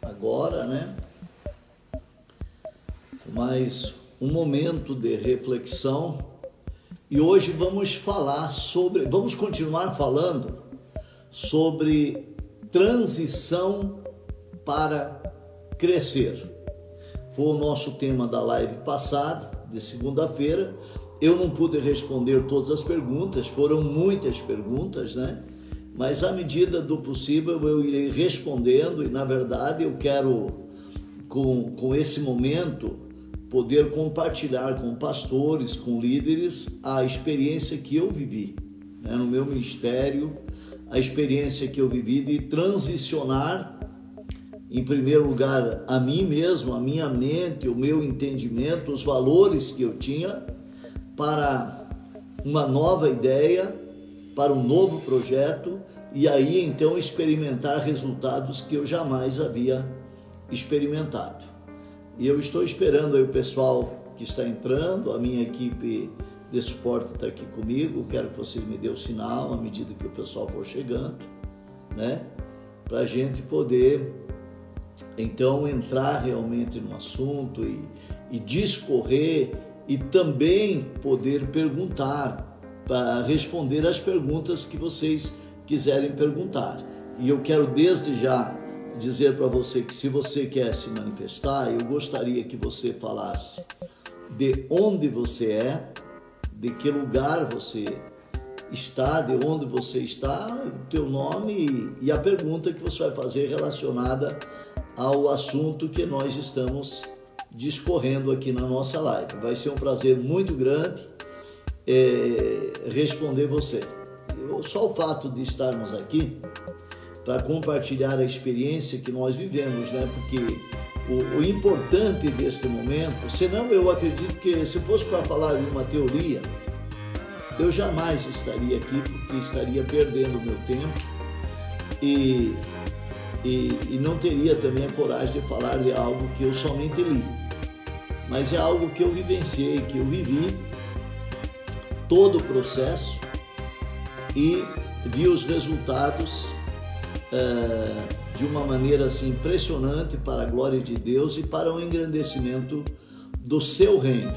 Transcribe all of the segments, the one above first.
agora, né? Mais um momento de reflexão e hoje vamos falar sobre, vamos continuar falando sobre transição para crescer. Foi o nosso tema da live passada, de segunda-feira. Eu não pude responder todas as perguntas, foram muitas perguntas, né? Mas à medida do possível eu irei respondendo e na verdade eu quero com, com esse momento poder compartilhar com pastores, com líderes a experiência que eu vivi né, no meu ministério, a experiência que eu vivi de transicionar em primeiro lugar a mim mesmo, a minha mente, o meu entendimento, os valores que eu tinha para uma nova ideia, para um novo projeto e aí então experimentar resultados que eu jamais havia experimentado. E eu estou esperando aí o pessoal que está entrando, a minha equipe de suporte está aqui comigo, quero que vocês me dêem o sinal à medida que o pessoal for chegando, né? Para a gente poder então entrar realmente no assunto e, e discorrer e também poder perguntar para responder as perguntas que vocês quiserem perguntar. E eu quero desde já dizer para você que se você quer se manifestar, eu gostaria que você falasse de onde você é, de que lugar você está, de onde você está, o teu nome e a pergunta que você vai fazer relacionada ao assunto que nós estamos discorrendo aqui na nossa live. Vai ser um prazer muito grande é, responder você só o fato de estarmos aqui para compartilhar a experiência que nós vivemos, né? Porque o, o importante deste momento, senão eu acredito que se fosse para falar de uma teoria, eu jamais estaria aqui porque estaria perdendo meu tempo e, e, e não teria também a coragem de falar de algo que eu somente li. Mas é algo que eu vivenciei, que eu vivi todo o processo e vi os resultados uh, de uma maneira assim impressionante para a glória de Deus e para o engrandecimento do seu reino,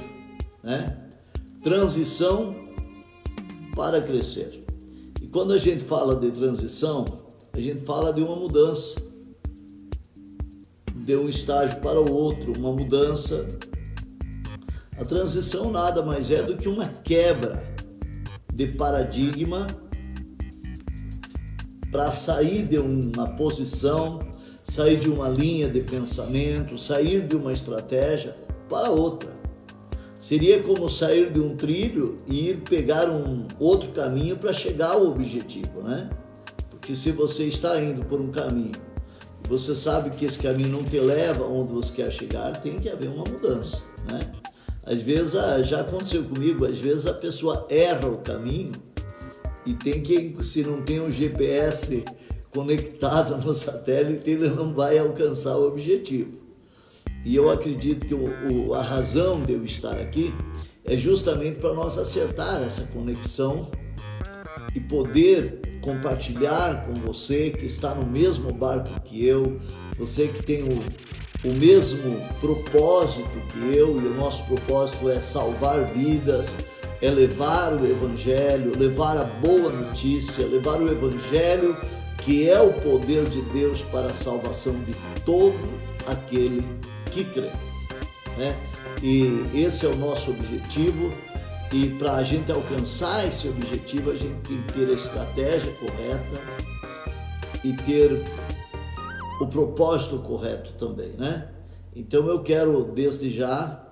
né? Transição para crescer. E quando a gente fala de transição, a gente fala de uma mudança, de um estágio para o outro, uma mudança. A transição nada mais é do que uma quebra de paradigma para sair de uma posição, sair de uma linha de pensamento, sair de uma estratégia para outra. Seria como sair de um trilho e ir pegar um outro caminho para chegar ao objetivo, né? Porque se você está indo por um caminho, você sabe que esse caminho não te leva onde você quer chegar, tem que haver uma mudança, né? Às vezes, ah, já aconteceu comigo, às vezes a pessoa erra o caminho e tem que, se não tem um GPS conectado no satélite, ele não vai alcançar o objetivo. E eu acredito que o, o, a razão de eu estar aqui é justamente para nós acertar essa conexão e poder compartilhar com você que está no mesmo barco que eu, você que tem o, o mesmo propósito que eu, e o nosso propósito é salvar vidas, é levar o Evangelho, levar a boa notícia, levar o Evangelho que é o poder de Deus para a salvação de todo aquele que crê. Né? E esse é o nosso objetivo. E para a gente alcançar esse objetivo, a gente tem que ter a estratégia correta e ter o propósito correto também, né? Então eu quero desde já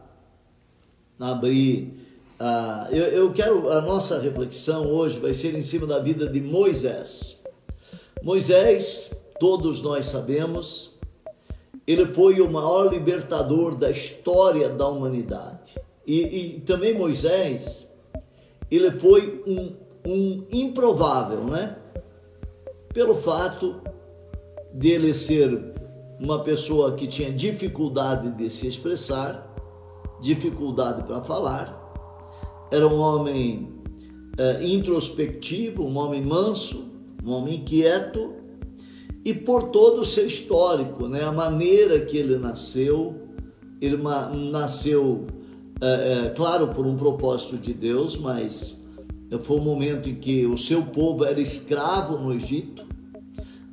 abrir ah, eu, eu quero, a nossa reflexão hoje vai ser em cima da vida de Moisés. Moisés, todos nós sabemos, ele foi o maior libertador da história da humanidade. E, e também Moisés, ele foi um, um improvável, né? Pelo fato dele ser uma pessoa que tinha dificuldade de se expressar, dificuldade para falar, era um homem é, introspectivo, um homem manso, um homem quieto e por todo o seu histórico, né? a maneira que ele nasceu, ele nasceu, é, é, claro, por um propósito de Deus, mas foi um momento em que o seu povo era escravo no Egito,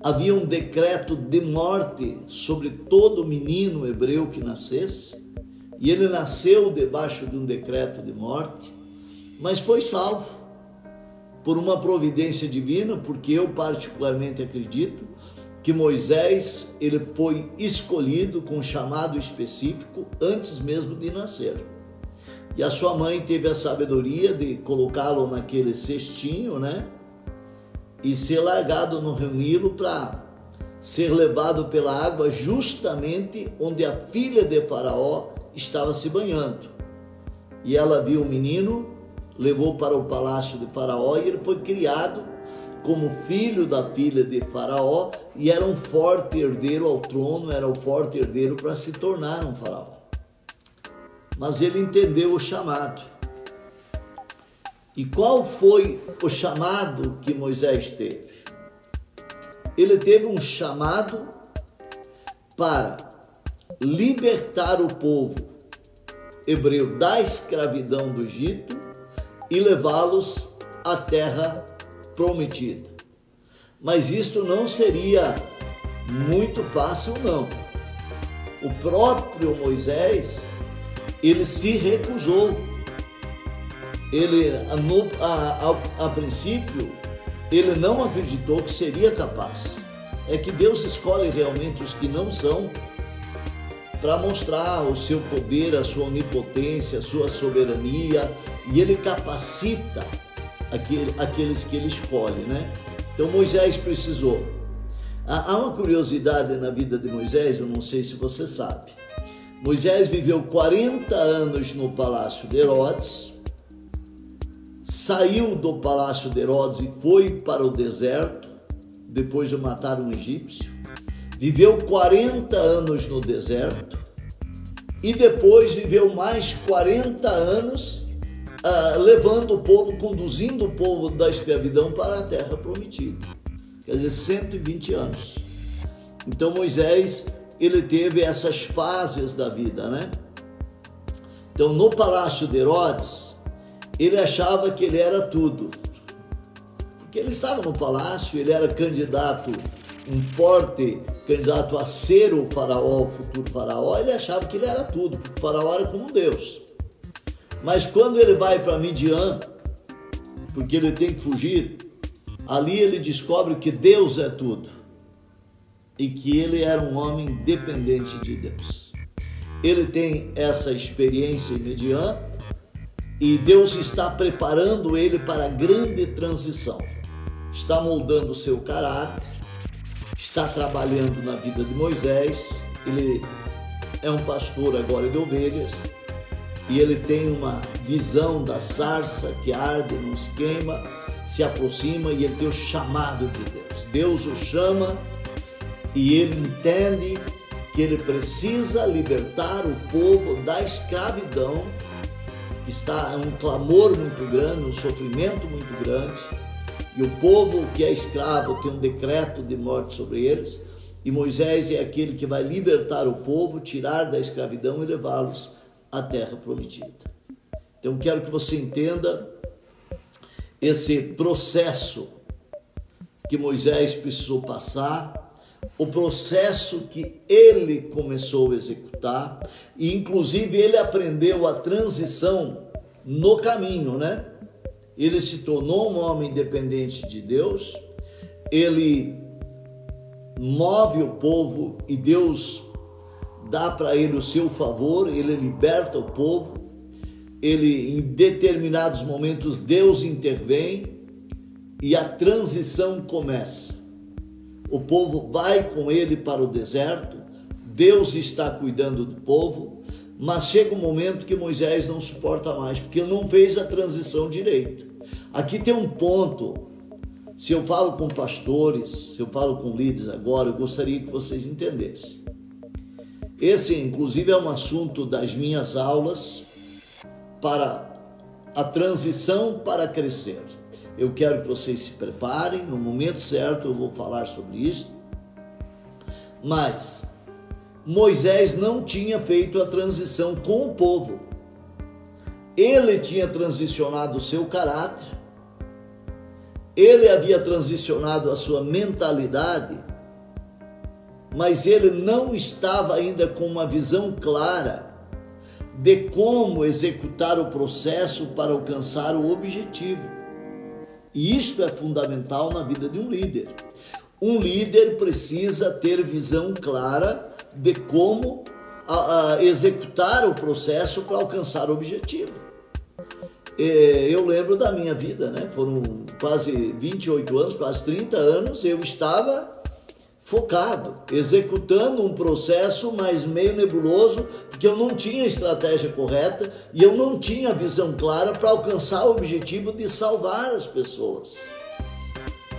havia um decreto de morte sobre todo menino hebreu que nascesse, e ele nasceu debaixo de um decreto de morte, mas foi salvo por uma providência divina, porque eu particularmente acredito que Moisés ele foi escolhido com um chamado específico antes mesmo de nascer. E a sua mãe teve a sabedoria de colocá-lo naquele cestinho, né? E ser largado no rio Nilo para ser levado pela água justamente onde a filha de Faraó estava se banhando. E ela viu o menino, levou para o palácio de Faraó e ele foi criado como filho da filha de Faraó e era um forte herdeiro ao trono, era o forte herdeiro para se tornar um faraó. Mas ele entendeu o chamado. E qual foi o chamado que Moisés teve? Ele teve um chamado para libertar o povo hebreu da escravidão do Egito e levá-los à terra prometida. Mas isto não seria muito fácil, não. O próprio Moisés, ele se recusou. Ele, a, a, a princípio, ele não acreditou que seria capaz. É que Deus escolhe realmente os que não são para mostrar o seu poder, a sua onipotência, a sua soberania, e ele capacita aqueles que ele escolhe, né? Então Moisés precisou. Há uma curiosidade na vida de Moisés, eu não sei se você sabe. Moisés viveu 40 anos no palácio de Herodes, saiu do palácio de Herodes e foi para o deserto, depois de matar um egípcio. Viveu 40 anos no deserto e depois viveu mais 40 anos uh, levando o povo, conduzindo o povo da escravidão para a terra prometida. Quer dizer, 120 anos. Então Moisés, ele teve essas fases da vida, né? Então, no palácio de Herodes, ele achava que ele era tudo. Porque ele estava no palácio, ele era candidato, um forte candidato a ser o faraó, o futuro faraó, ele achava que ele era tudo, porque o faraó era como Deus. Mas quando ele vai para Midian, porque ele tem que fugir, ali ele descobre que Deus é tudo e que ele era um homem dependente de Deus. Ele tem essa experiência em Midian e Deus está preparando ele para a grande transição. Está moldando o seu caráter, está trabalhando na vida de Moisés. Ele é um pastor agora de ovelhas e ele tem uma visão da sarça que arde, nos queima, se aproxima e ele tem o chamado de Deus. Deus o chama e ele entende que ele precisa libertar o povo da escravidão, que está um clamor muito grande, um sofrimento muito grande, e o povo que é escravo tem um decreto de morte sobre eles, e Moisés é aquele que vai libertar o povo, tirar da escravidão e levá-los a terra prometida. Então quero que você entenda esse processo que Moisés precisou passar, o processo que ele começou a executar, e inclusive ele aprendeu a transição no caminho, né? Ele se tornou um homem independente de Deus, ele move o povo e Deus dá para ele o seu favor, ele liberta o povo, ele em determinados momentos Deus intervém e a transição começa. O povo vai com ele para o deserto, Deus está cuidando do povo, mas chega um momento que Moisés não suporta mais, porque não fez a transição direito. Aqui tem um ponto. Se eu falo com pastores, se eu falo com líderes agora, eu gostaria que vocês entendessem. Esse, inclusive, é um assunto das minhas aulas para a transição para crescer. Eu quero que vocês se preparem, no momento certo eu vou falar sobre isso. Mas Moisés não tinha feito a transição com o povo. Ele tinha transicionado o seu caráter, ele havia transicionado a sua mentalidade, mas ele não estava ainda com uma visão clara de como executar o processo para alcançar o objetivo. E isto é fundamental na vida de um líder. Um líder precisa ter visão clara de como a, a executar o processo para alcançar o objetivo. Eu lembro da minha vida, né? Foram quase 28 anos, quase 30 anos, eu estava focado, executando um processo, mas meio nebuloso, porque eu não tinha estratégia correta e eu não tinha visão clara para alcançar o objetivo de salvar as pessoas.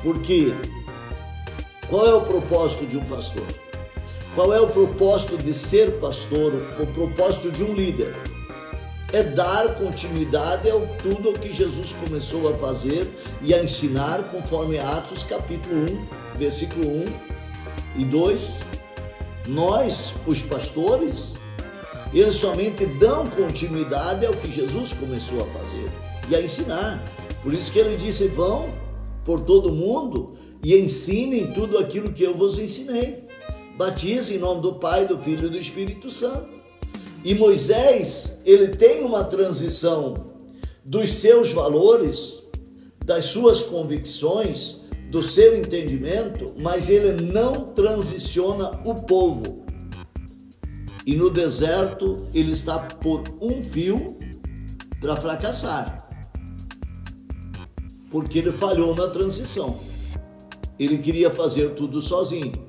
Porque qual é o propósito de um pastor? Qual é o propósito de ser pastor? O propósito de um líder? É dar continuidade ao tudo o que Jesus começou a fazer e a ensinar, conforme Atos capítulo 1, versículo 1 e dois, nós, os pastores, eles somente dão continuidade ao que Jesus começou a fazer e a ensinar. Por isso que ele disse: vão por todo mundo e ensinem tudo aquilo que eu vos ensinei. Batize em nome do Pai, do Filho e do Espírito Santo. E Moisés, ele tem uma transição dos seus valores, das suas convicções, do seu entendimento, mas ele não transiciona o povo. E no deserto ele está por um fio para fracassar. Porque ele falhou na transição. Ele queria fazer tudo sozinho.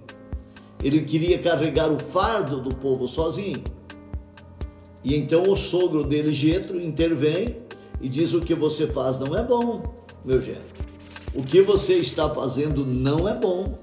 Ele queria carregar o fardo do povo sozinho. E então o sogro dele, Jetro, intervém e diz: O que você faz não é bom, meu Jetro. O que você está fazendo não é bom.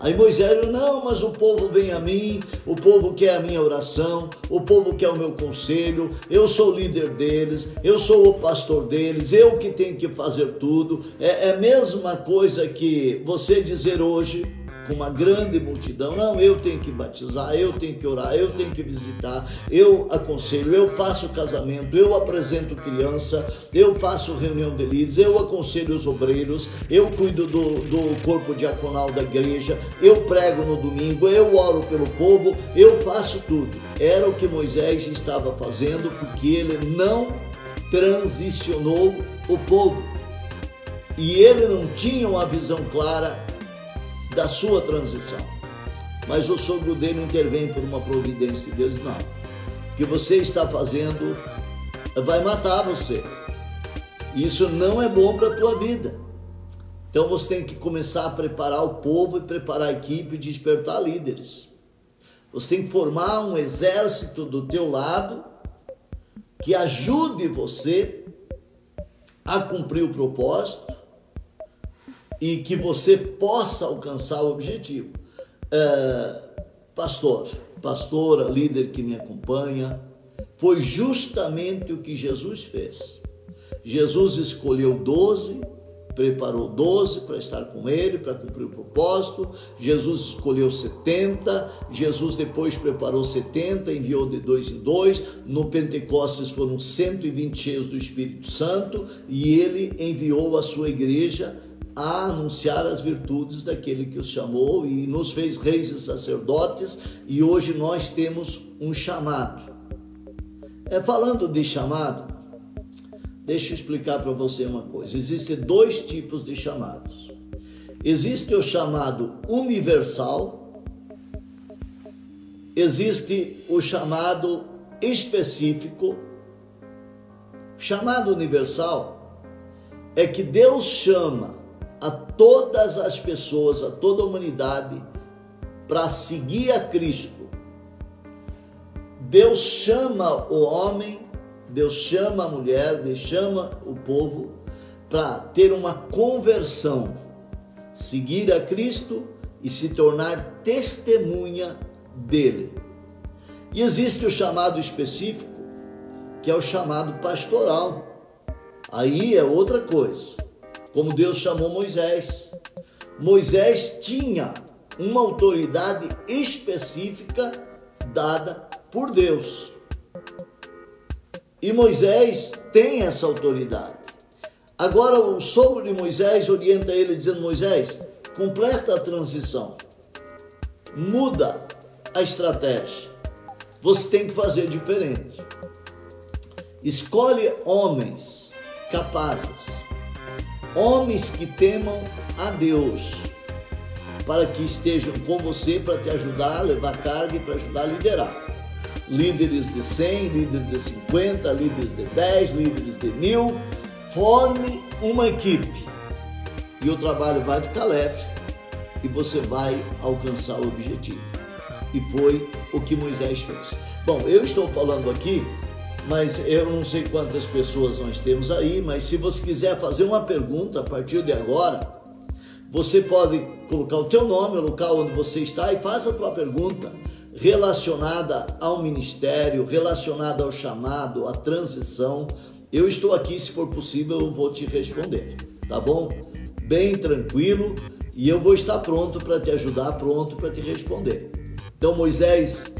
Aí Moisés, não, mas o povo vem a mim, o povo quer a minha oração, o povo quer o meu conselho, eu sou o líder deles, eu sou o pastor deles, eu que tenho que fazer tudo. É, é a mesma coisa que você dizer hoje, com uma grande multidão. Não, eu tenho que batizar, eu tenho que orar, eu tenho que visitar, eu aconselho, eu faço casamento, eu apresento criança, eu faço reunião de líderes, eu aconselho os obreiros, eu cuido do, do corpo diaconal da igreja, eu prego no domingo, eu oro pelo povo, eu faço tudo. Era o que Moisés estava fazendo porque ele não transicionou o povo. E ele não tinha uma visão clara da sua transição. Mas o sogro dele intervém por uma providência de Deus, não. O que você está fazendo vai matar você. Isso não é bom para a tua vida. Então você tem que começar a preparar o povo e preparar a equipe e despertar líderes. Você tem que formar um exército do teu lado que ajude você a cumprir o propósito e que você possa alcançar o objetivo. É, pastor, pastora, líder que me acompanha, foi justamente o que Jesus fez. Jesus escolheu doze, preparou doze para estar com ele, para cumprir o propósito. Jesus escolheu 70, Jesus depois preparou 70, enviou de dois em dois. No Pentecostes foram 120 cheios do Espírito Santo e ele enviou a sua igreja a anunciar as virtudes daquele que os chamou e nos fez reis e sacerdotes, e hoje nós temos um chamado. É falando de chamado, deixa eu explicar para você uma coisa. Existem dois tipos de chamados. Existe o chamado universal, existe o chamado específico. Chamado universal é que Deus chama a todas as pessoas, a toda a humanidade, para seguir a Cristo. Deus chama o homem, Deus chama a mulher, Deus chama o povo para ter uma conversão, seguir a Cristo e se tornar testemunha dele. E existe o chamado específico, que é o chamado pastoral. Aí é outra coisa como Deus chamou Moisés. Moisés tinha uma autoridade específica dada por Deus. E Moisés tem essa autoridade. Agora o sogro de Moisés orienta ele dizendo: Moisés, completa a transição, muda a estratégia. Você tem que fazer diferente. Escolhe homens capazes, homens que temam a Deus, para que estejam com você para te ajudar a levar carga e para ajudar a liderar. Líderes de 100, líderes de 50, líderes de 10, líderes de mil. Forme uma equipe e o trabalho vai ficar leve e você vai alcançar o objetivo. E foi o que Moisés fez. Bom, eu estou falando aqui mas eu não sei quantas pessoas nós temos aí, mas se você quiser fazer uma pergunta a partir de agora, você pode colocar o teu nome, o local onde você está e faça a tua pergunta relacionada ao ministério, relacionada ao chamado, à transição. Eu estou aqui, se for possível, eu vou te responder, tá bom? Bem tranquilo e eu vou estar pronto para te ajudar, pronto para te responder. Então Moisés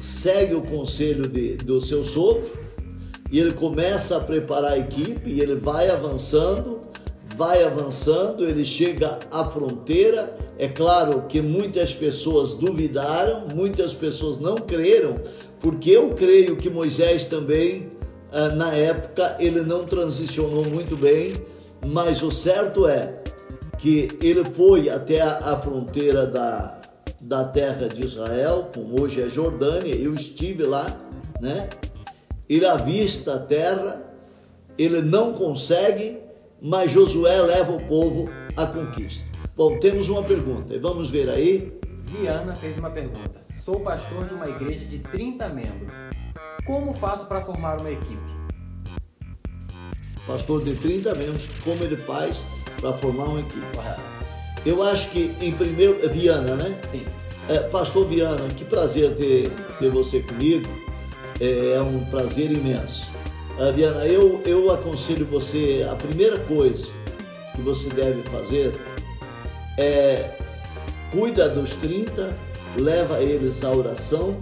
segue o conselho de, do seu sogro e ele começa a preparar a equipe e ele vai avançando, vai avançando, ele chega à fronteira. É claro que muitas pessoas duvidaram, muitas pessoas não creram, porque eu creio que Moisés também, ah, na época, ele não transicionou muito bem, mas o certo é que ele foi até a fronteira da, da terra de Israel, como hoje é Jordânia, eu estive lá, né? Ele avista a terra, ele não consegue, mas Josué leva o povo à conquista. Bom, temos uma pergunta, vamos ver aí. Viana fez uma pergunta. Sou pastor de uma igreja de 30 membros. Como faço para formar uma equipe? Pastor de 30 membros, como ele faz para formar uma equipe? Correto. Eu acho que em primeiro. Viana, né? Sim. É, pastor Viana, que prazer ter, ter você comigo. É, um prazer imenso. Uh, Viana, eu, eu aconselho você, a primeira coisa que você deve fazer é cuida dos 30, leva eles à oração,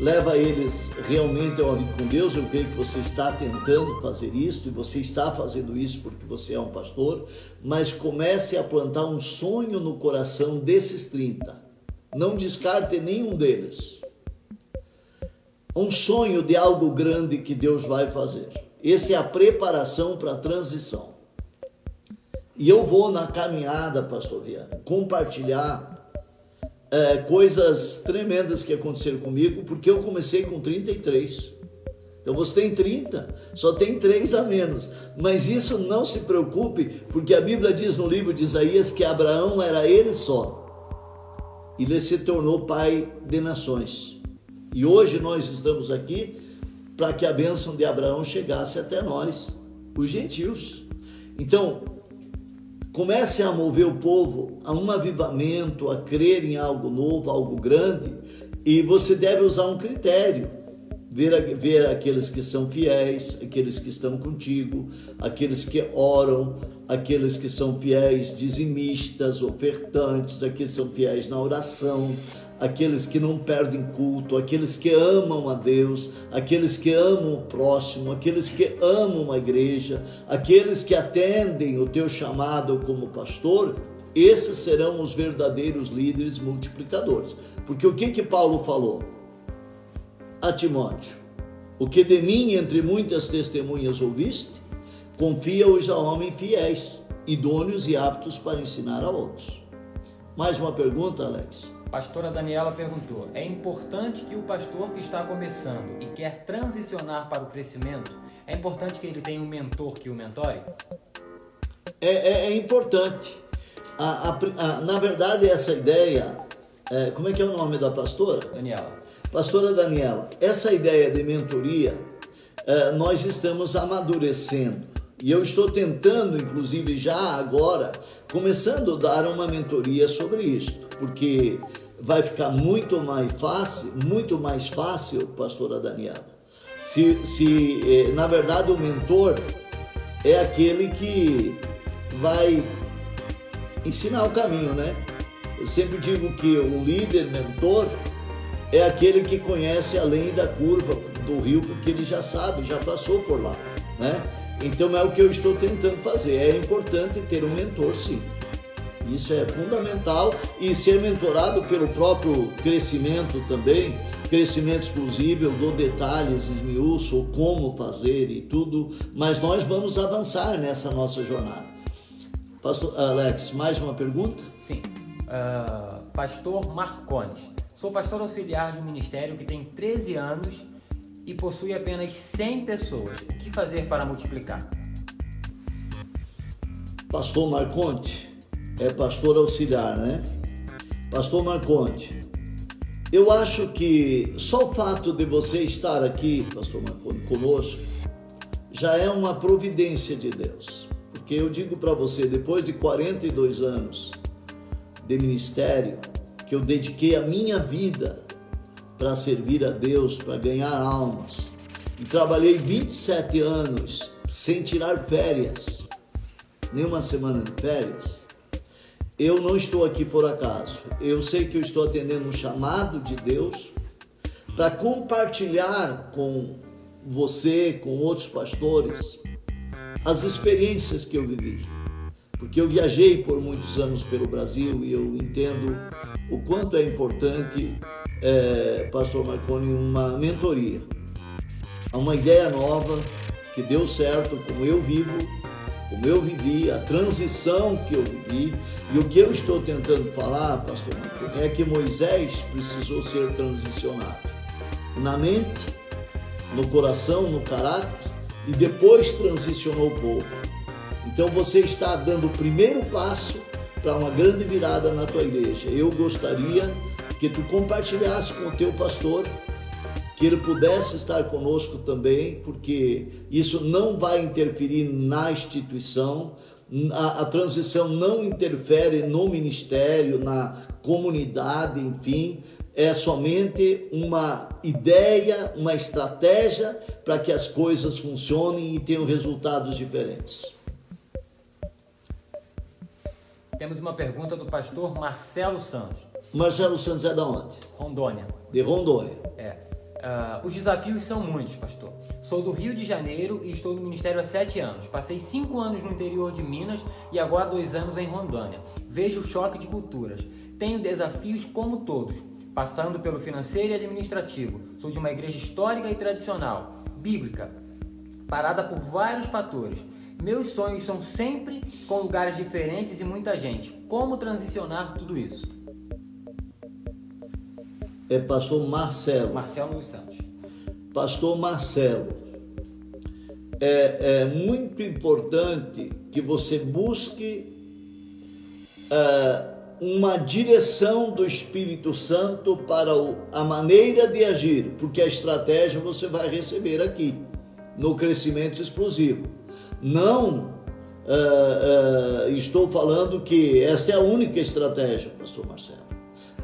leva eles realmente ao vida com Deus. Eu creio que você está tentando fazer isso e você está fazendo isso porque você é um pastor, mas comece a plantar um sonho no coração desses 30. Não descarte nenhum deles um sonho de algo grande que Deus vai fazer. Essa é a preparação para a transição. E eu vou na caminhada, pastor Viana, compartilhar é, coisas tremendas que aconteceram comigo, porque eu comecei com 33. Então você tem 30, só tem 3 a menos. Mas isso não se preocupe, porque a Bíblia diz no livro de Isaías que Abraão era ele só. E ele se tornou pai de nações. E hoje nós estamos aqui para que a bênção de Abraão chegasse até nós, os gentios. Então, comece a mover o povo a um avivamento, a crer em algo novo, algo grande, e você deve usar um critério. Ver, ver aqueles que são fiéis, aqueles que estão contigo, aqueles que oram, aqueles que são fiéis dizimistas, ofertantes, aqueles que são fiéis na oração, aqueles que não perdem culto, aqueles que amam a Deus, aqueles que amam o próximo, aqueles que amam a igreja, aqueles que atendem o teu chamado como pastor, esses serão os verdadeiros líderes multiplicadores. Porque o que que Paulo falou a Timóteo? O que de mim entre muitas testemunhas ouviste, confia-os a homens fiéis, idôneos e aptos para ensinar a outros. Mais uma pergunta, Alex? Pastora Daniela perguntou: é importante que o pastor que está começando e quer transicionar para o crescimento, é importante que ele tenha um mentor que o mentore? É, é, é importante. A, a, a, na verdade, essa ideia, é, como é que é o nome da pastora? Daniela. Pastora Daniela, essa ideia de mentoria, é, nós estamos amadurecendo. E eu estou tentando, inclusive já agora, começando a dar uma mentoria sobre isto, porque vai ficar muito mais fácil, muito mais fácil, pastora Daniela. Se, se eh, na verdade o mentor é aquele que vai ensinar o caminho, né? Eu sempre digo que o líder, mentor, é aquele que conhece além da curva do rio, porque ele já sabe, já passou por lá, né? Então é o que eu estou tentando fazer. É importante ter um mentor, sim. Isso é fundamental e ser mentorado pelo próprio crescimento também, crescimento exclusivo, dou detalhes, esmiuço como fazer e tudo, mas nós vamos avançar nessa nossa jornada. Pastor Alex, mais uma pergunta? Sim. Uh, pastor Marcones. Sou pastor auxiliar de um ministério que tem 13 anos e possui apenas 100 pessoas. O que fazer para multiplicar? Pastor Marconte, é pastor auxiliar, né? Pastor Marconte, eu acho que só o fato de você estar aqui, pastor Marconte, conosco, já é uma providência de Deus. Porque eu digo para você, depois de 42 anos de ministério, que eu dediquei a minha vida para servir a Deus, para ganhar almas. E trabalhei 27 anos sem tirar férias, nenhuma semana de férias. Eu não estou aqui por acaso. Eu sei que eu estou atendendo um chamado de Deus para compartilhar com você, com outros pastores, as experiências que eu vivi. Porque eu viajei por muitos anos pelo Brasil e eu entendo o quanto é importante, é, Pastor Marconi, uma mentoria. Uma ideia nova que deu certo, como eu vivo, como eu vivi, a transição que eu vivi. E o que eu estou tentando falar, Pastor Marconi, é que Moisés precisou ser transicionado na mente, no coração, no caráter e depois transicionou o povo. Então você está dando o primeiro passo para uma grande virada na tua igreja. Eu gostaria que tu compartilhasse com o teu pastor, que ele pudesse estar conosco também, porque isso não vai interferir na instituição, a, a, transição não interfere no ministério, na comunidade, enfim, é somente uma ideia, uma estratégia para que as coisas funcionem e tenham resultados diferentes. Temos uma pergunta do pastor Marcelo Santos. Marcelo Santos é da onde? Rondônia. De Rondônia. É. Uh, os desafios são muitos, pastor. Sou do Rio de Janeiro e estou no ministério há sete anos. Passei cinco anos no interior de Minas e agora dois anos em Rondônia. Vejo o choque de culturas. Tenho desafios como todos, passando pelo financeiro e administrativo. Sou de uma igreja histórica e tradicional, bíblica, parada por vários fatores meus sonhos são sempre com lugares diferentes e muita gente. Como transicionar tudo isso? É pastor Marcelo. Marcelo dos Santos. Pastor Marcelo, é, é muito importante que você busque é, uma direção do Espírito Santo para o, a maneira de agir, porque a estratégia você vai receber aqui no crescimento explosivo. Não uh, uh, estou falando que esta é a única estratégia, pastor Marcelo.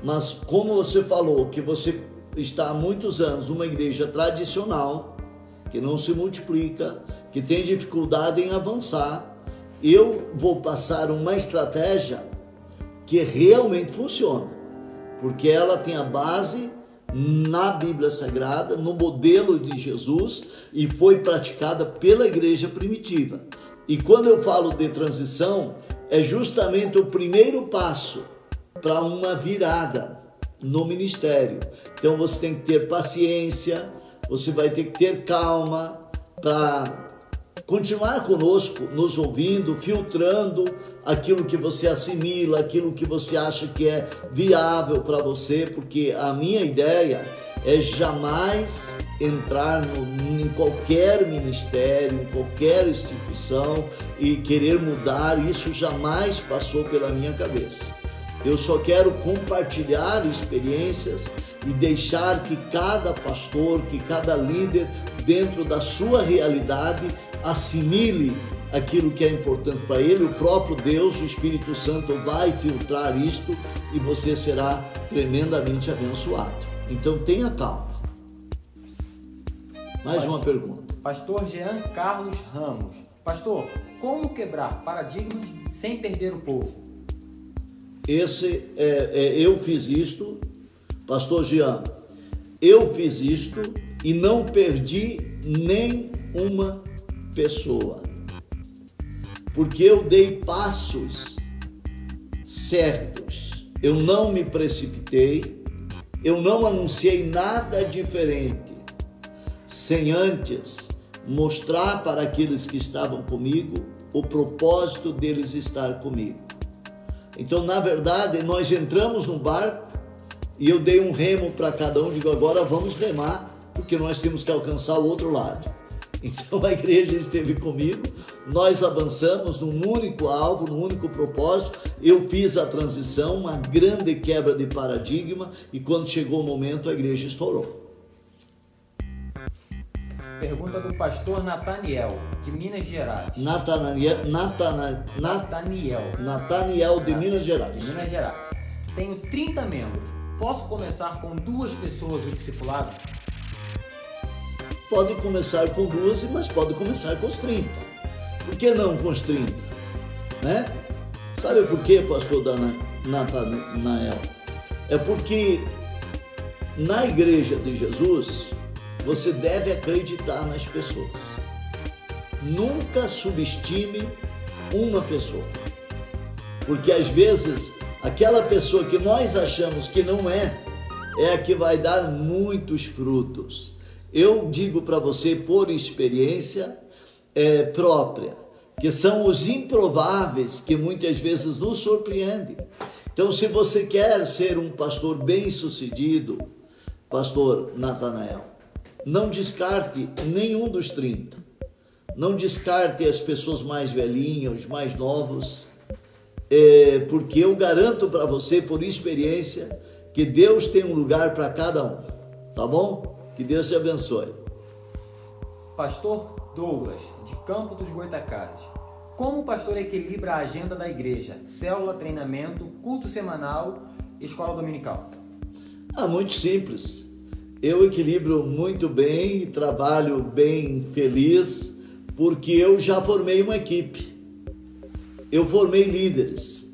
Mas como você falou que você está há muitos anos numa igreja tradicional, que não se multiplica, que tem dificuldade em avançar, eu vou passar uma estratégia que realmente funciona, porque ela tem a base na Bíblia Sagrada, no modelo de Jesus e foi praticada pela igreja primitiva. E quando eu falo de transição, é justamente o primeiro passo para uma virada no ministério. Então você tem que ter paciência, você vai ter que ter calma para continuar conosco, nos ouvindo, filtrando aquilo que você assimila, aquilo que você acha que é viável para você, porque a minha ideia é jamais entrar no, em qualquer ministério, em qualquer instituição e querer mudar, isso jamais passou pela minha cabeça. Eu só quero compartilhar experiências e deixar que cada pastor, que cada líder, dentro da sua realidade, assimile aquilo que é importante para ele, o próprio Deus, o Espírito Santo vai filtrar isto e você será tremendamente abençoado. Então tenha calma. Mais Pastor, uma pergunta. Pastor Jean Carlos Ramos. Pastor, como quebrar paradigmas sem perder o povo? Esse é, é, eu fiz isto, Pastor Jean, eu fiz isto e não perdi nem uma pessoa, porque eu dei passos certos, eu não me precipitei, eu não anunciei nada diferente, sem antes mostrar para aqueles que estavam comigo o propósito deles estar comigo. Então, na verdade, nós entramos no barco e eu dei um remo para cada um, digo agora vamos remar, porque nós temos que alcançar o outro lado. Então a igreja esteve comigo, nós avançamos num único alvo, num único propósito. Eu fiz a transição, uma grande quebra de paradigma, e quando chegou o momento, a igreja estourou. Pergunta do pastor Nataniel, de Minas Gerais. Nataniel, Natana, Nataniel. Nataniel de Minas Gerais. De Minas Gerais. Tenho 30 membros. Posso começar com duas pessoas o discipulado? Pode começar com duas, mas pode começar com os 30. Por que não com os 30? Né? Sabe por quê, pastor Natanael? É porque na igreja de Jesus, você deve acreditar nas pessoas. Nunca subestime uma pessoa. Porque às vezes aquela pessoa que nós achamos que não é, é a que vai dar muitos frutos. Eu digo para você por experiência é, própria, que são os improváveis que muitas vezes nos surpreendem. Então, se você quer ser um pastor bem-sucedido, pastor Natanael, não descarte nenhum dos 30. Não descarte as pessoas mais velhinhas, os mais novos, é, porque eu garanto para você, por experiência, que Deus tem um lugar para cada um. Tá bom? Que Deus te abençoe. Pastor Douglas, de Campo dos Goitacazes. Como o pastor equilibra a agenda da igreja? Célula, treinamento, culto semanal, escola dominical? Ah, muito simples eu equilibro muito bem, trabalho bem feliz, porque eu já formei uma equipe. Eu formei líderes.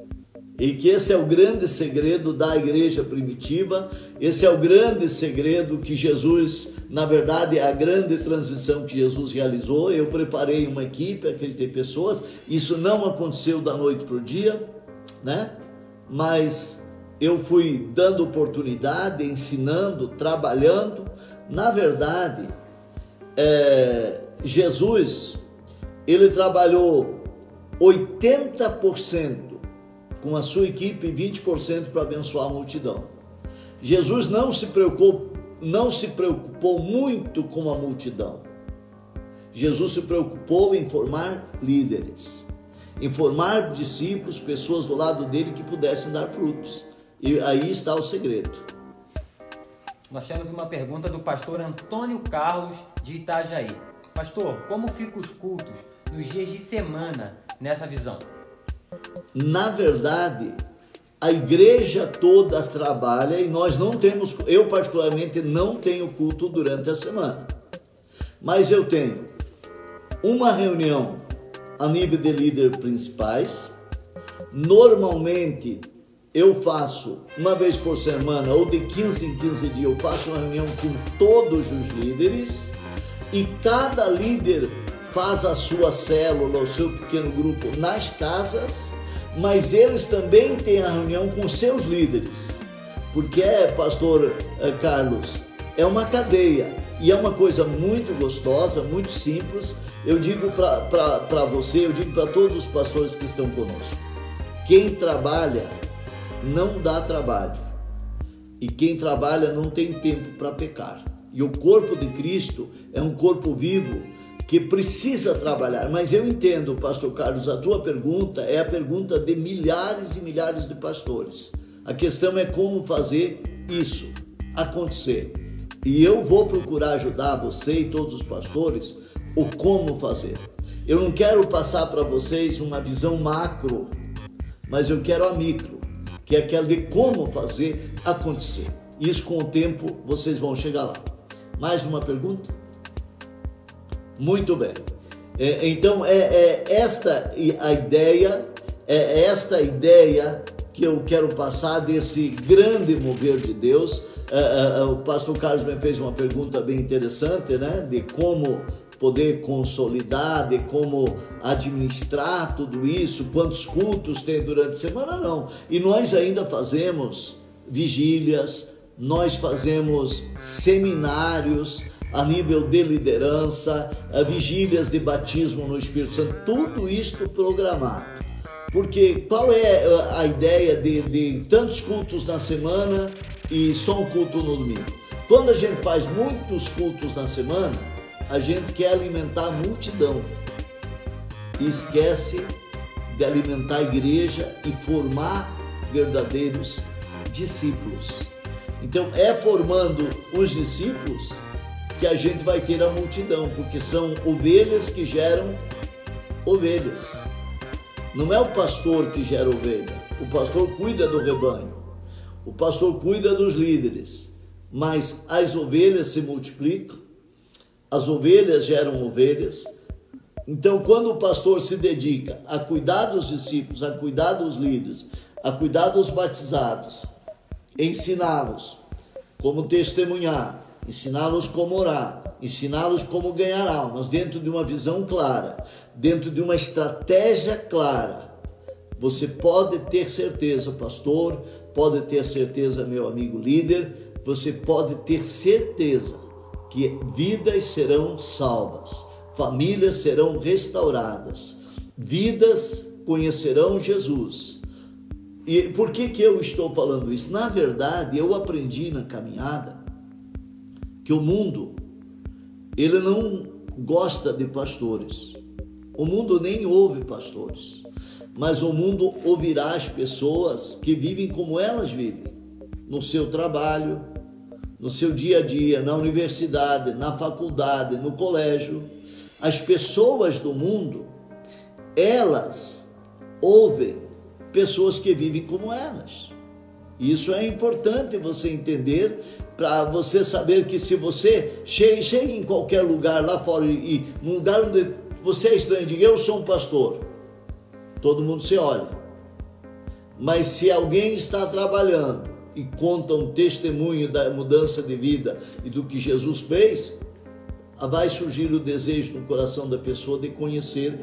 E que esse é o grande segredo da igreja primitiva, esse é o grande segredo que Jesus, na verdade, é a grande transição que Jesus realizou. Eu preparei uma equipe, acreditei pessoas, isso não aconteceu da noite para o dia, né? Mas eu fui dando oportunidade, ensinando, trabalhando. Na verdade, é, Jesus, ele trabalhou 80% com a sua equipe e 20% para abençoar a multidão. Jesus não se preocupou, não se preocupou muito com a multidão. Jesus se preocupou em formar líderes, em formar discípulos, pessoas do lado dele que pudessem dar frutos. E aí está o segredo. Nós temos uma pergunta do pastor Antônio Carlos de Itajaí. Pastor, como ficam os cultos nos dias de semana nessa visão? Na verdade, a igreja toda trabalha e nós não temos, eu particularmente não tenho culto durante a semana. Mas eu tenho uma reunião a nível de líderes principais. Normalmente eu faço uma vez por semana ou de 15 em 15 dias, eu faço uma reunião com todos os líderes e cada líder faz a sua célula, o seu pequeno grupo nas casas, mas eles também têm a reunião com seus líderes. Porque pastor eh, Carlos, é uma cadeia e é uma coisa muito gostosa, muito simples. Eu digo para você, eu digo para todos os pastores que estão conosco: quem trabalha não dá trabalho. E quem trabalha não tem tempo para pecar. E o corpo de Cristo é um corpo vivo que precisa trabalhar. Mas eu entendo, pastor Carlos, a tua pergunta é a pergunta de milhares e milhares de pastores. A questão é como fazer isso acontecer. E eu vou procurar ajudar você e todos os pastores o como fazer. Eu não quero passar para vocês uma visão macro, mas eu quero a micro que é aquela de como fazer acontecer. Isso com o tempo vocês vão chegar lá. Mais uma pergunta? Muito bem. É, então é, é, esta a ideia, é esta ideia que eu quero passar desse grande mover de Deus. Uh, uh, o pastor Carlos me fez uma pergunta bem interessante, né? De como poder consolidar, de como administrar tudo isso, quantos cultos tem durante a semana, não. E nós ainda fazemos vigílias, nós fazemos seminários a nível de liderança, vigílias de batismo no Espírito Santo, tudo isto programado. Porque qual é a ideia de, de tantos cultos na semana e só um culto no domingo? Quando a gente faz muitos cultos na semana, a gente quer alimentar a multidão e esquece de alimentar a igreja e formar verdadeiros discípulos. Então é formando os discípulos que a gente vai ter a multidão, porque são ovelhas que geram ovelhas. Não é o pastor que gera ovelha, o pastor cuida do rebanho, o pastor cuida dos líderes, mas as ovelhas se multiplicam, as ovelhas geram ovelhas. Então, quando o pastor se dedica a cuidar dos discípulos, a cuidar dos líderes, a cuidar dos batizados, ensiná-los como testemunhar, ensiná-los como orar, ensiná-los como ganhar almas, dentro de uma visão clara, dentro de uma estratégia clara. Você pode ter certeza, pastor, pode ter certeza, meu amigo líder, você pode ter certeza que vidas serão salvas, famílias serão restauradas, vidas conhecerão Jesus. E por que, que eu estou falando isso? Na verdade, eu aprendi na caminhada que o mundo ele não gosta de pastores. O mundo nem ouve pastores, mas o mundo ouvirá as pessoas que vivem como elas vivem, no seu trabalho, no seu dia a dia, na universidade, na faculdade, no colégio. As pessoas do mundo, elas ouvem pessoas que vivem como elas. Isso é importante você entender para você saber que se você chega, chega em qualquer lugar lá fora e num lugar onde você é estranho, diga eu sou um pastor, todo mundo se olha. Mas se alguém está trabalhando e conta um testemunho da mudança de vida e do que Jesus fez, vai surgir o desejo no coração da pessoa de conhecer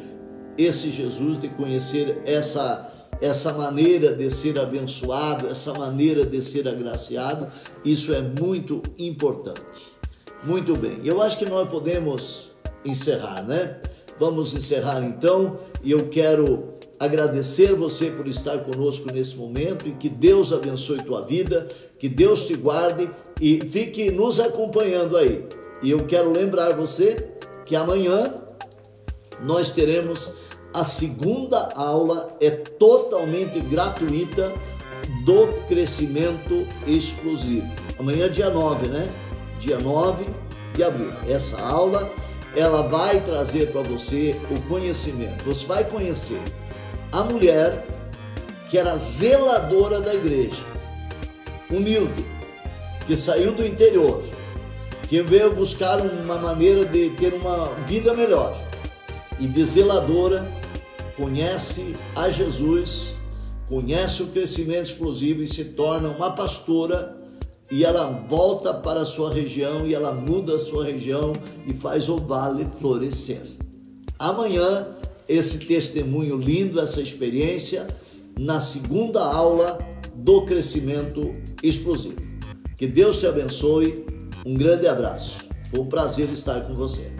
esse Jesus, de conhecer essa essa maneira de ser abençoado, essa maneira de ser agraciado, isso é muito importante. Muito bem, eu acho que nós podemos encerrar, né? Vamos encerrar então, e eu quero agradecer você por estar conosco nesse momento e que Deus abençoe tua vida, que Deus te guarde e fique nos acompanhando aí. E eu quero lembrar você que amanhã nós teremos a segunda aula é totalmente gratuita do crescimento explosivo. Amanhã dia 9, né? Dia 9 de abril. Essa aula ela vai trazer para você o conhecimento. Você vai conhecer a mulher que era zeladora da igreja, humilde, que saiu do interior, que veio buscar uma maneira de ter uma vida melhor e de zeladora conhece a Jesus, conhece o crescimento explosivo e se torna uma pastora e ela volta para a sua região e ela muda a sua região e faz o vale florescer. Amanhã, esse testemunho lindo, essa experiência, na segunda aula do crescimento explosivo. Que Deus te abençoe. Um grande abraço. Foi um prazer estar com você.